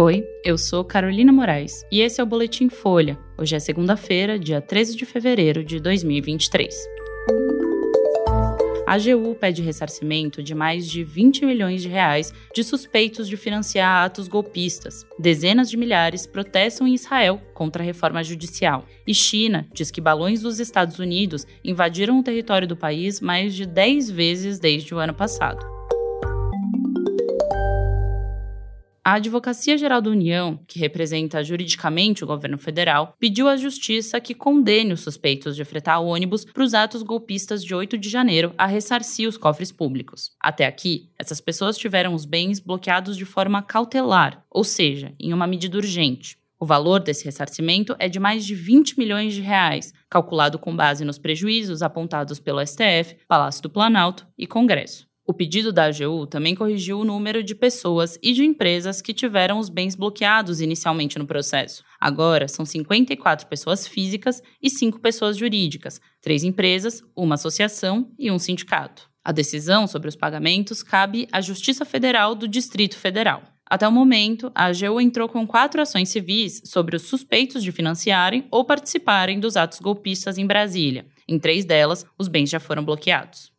Oi, eu sou Carolina Moraes e esse é o Boletim Folha. Hoje é segunda-feira, dia 13 de fevereiro de 2023. A AGU pede ressarcimento de mais de 20 milhões de reais de suspeitos de financiar atos golpistas. Dezenas de milhares protestam em Israel contra a reforma judicial. E China diz que balões dos Estados Unidos invadiram o território do país mais de 10 vezes desde o ano passado. A Advocacia Geral da União, que representa juridicamente o governo federal, pediu à Justiça que condene os suspeitos de fretar ônibus para os atos golpistas de 8 de janeiro a ressarcir os cofres públicos. Até aqui, essas pessoas tiveram os bens bloqueados de forma cautelar, ou seja, em uma medida urgente. O valor desse ressarcimento é de mais de 20 milhões de reais, calculado com base nos prejuízos apontados pelo STF, Palácio do Planalto e Congresso. O pedido da AGU também corrigiu o número de pessoas e de empresas que tiveram os bens bloqueados inicialmente no processo. Agora são 54 pessoas físicas e 5 pessoas jurídicas, 3 empresas, uma associação e um sindicato. A decisão sobre os pagamentos cabe à Justiça Federal do Distrito Federal. Até o momento, a AGU entrou com quatro ações civis sobre os suspeitos de financiarem ou participarem dos atos golpistas em Brasília. Em três delas, os bens já foram bloqueados.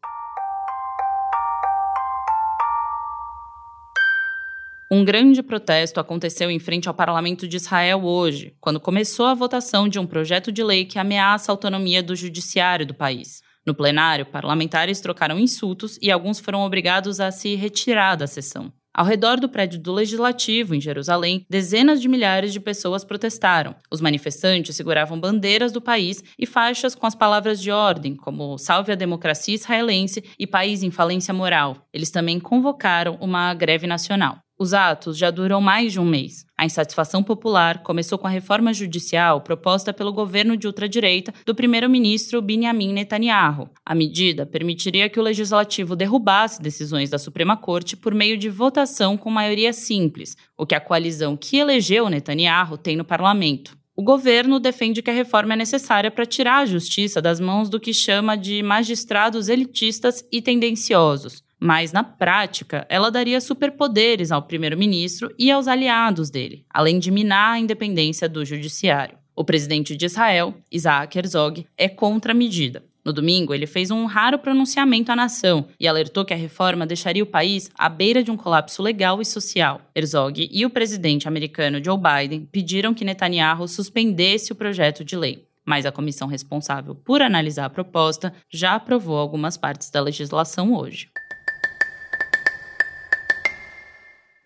Um grande protesto aconteceu em frente ao parlamento de Israel hoje, quando começou a votação de um projeto de lei que ameaça a autonomia do judiciário do país. No plenário, parlamentares trocaram insultos e alguns foram obrigados a se retirar da sessão. Ao redor do prédio do Legislativo, em Jerusalém, dezenas de milhares de pessoas protestaram. Os manifestantes seguravam bandeiras do país e faixas com as palavras de ordem, como Salve a democracia israelense e País em falência moral. Eles também convocaram uma greve nacional. Os atos já duram mais de um mês. A insatisfação popular começou com a reforma judicial proposta pelo governo de ultradireita do primeiro-ministro Benjamin Netanyahu. A medida permitiria que o legislativo derrubasse decisões da Suprema Corte por meio de votação com maioria simples, o que a coalizão que elegeu Netanyahu tem no parlamento. O governo defende que a reforma é necessária para tirar a justiça das mãos do que chama de magistrados elitistas e tendenciosos mas na prática ela daria superpoderes ao primeiro-ministro e aos aliados dele, além de minar a independência do judiciário. O presidente de Israel, Isaac Herzog, é contra a medida. No domingo, ele fez um raro pronunciamento à nação e alertou que a reforma deixaria o país à beira de um colapso legal e social. Herzog e o presidente americano Joe Biden pediram que Netanyahu suspendesse o projeto de lei mas a comissão responsável por analisar a proposta já aprovou algumas partes da legislação hoje.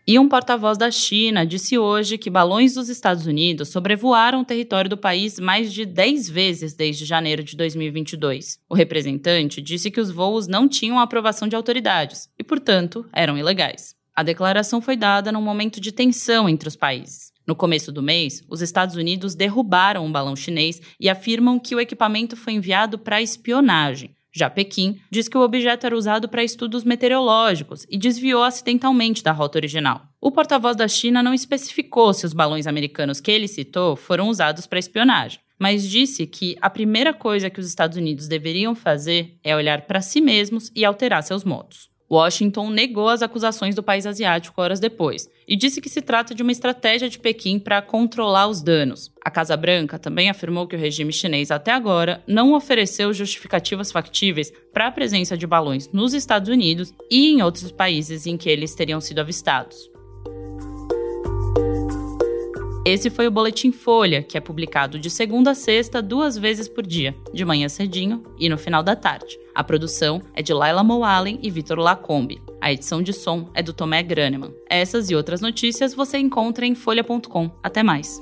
E um porta-voz da China disse hoje que balões dos Estados Unidos sobrevoaram o território do país mais de 10 vezes desde janeiro de 2022. O representante disse que os voos não tinham aprovação de autoridades e, portanto, eram ilegais. A declaração foi dada num momento de tensão entre os países. No começo do mês, os Estados Unidos derrubaram um balão chinês e afirmam que o equipamento foi enviado para espionagem. Já Pequim diz que o objeto era usado para estudos meteorológicos e desviou acidentalmente da rota original. O porta-voz da China não especificou se os balões americanos que ele citou foram usados para espionagem, mas disse que a primeira coisa que os Estados Unidos deveriam fazer é olhar para si mesmos e alterar seus modos. Washington negou as acusações do país asiático horas depois e disse que se trata de uma estratégia de Pequim para controlar os danos. A Casa Branca também afirmou que o regime chinês até agora não ofereceu justificativas factíveis para a presença de balões nos Estados Unidos e em outros países em que eles teriam sido avistados. Esse foi o Boletim Folha, que é publicado de segunda a sexta, duas vezes por dia, de manhã cedinho e no final da tarde. A produção é de Laila Moalen e Vitor Lacombe. A edição de som é do Tomé Graneman. Essas e outras notícias você encontra em folha.com. Até mais!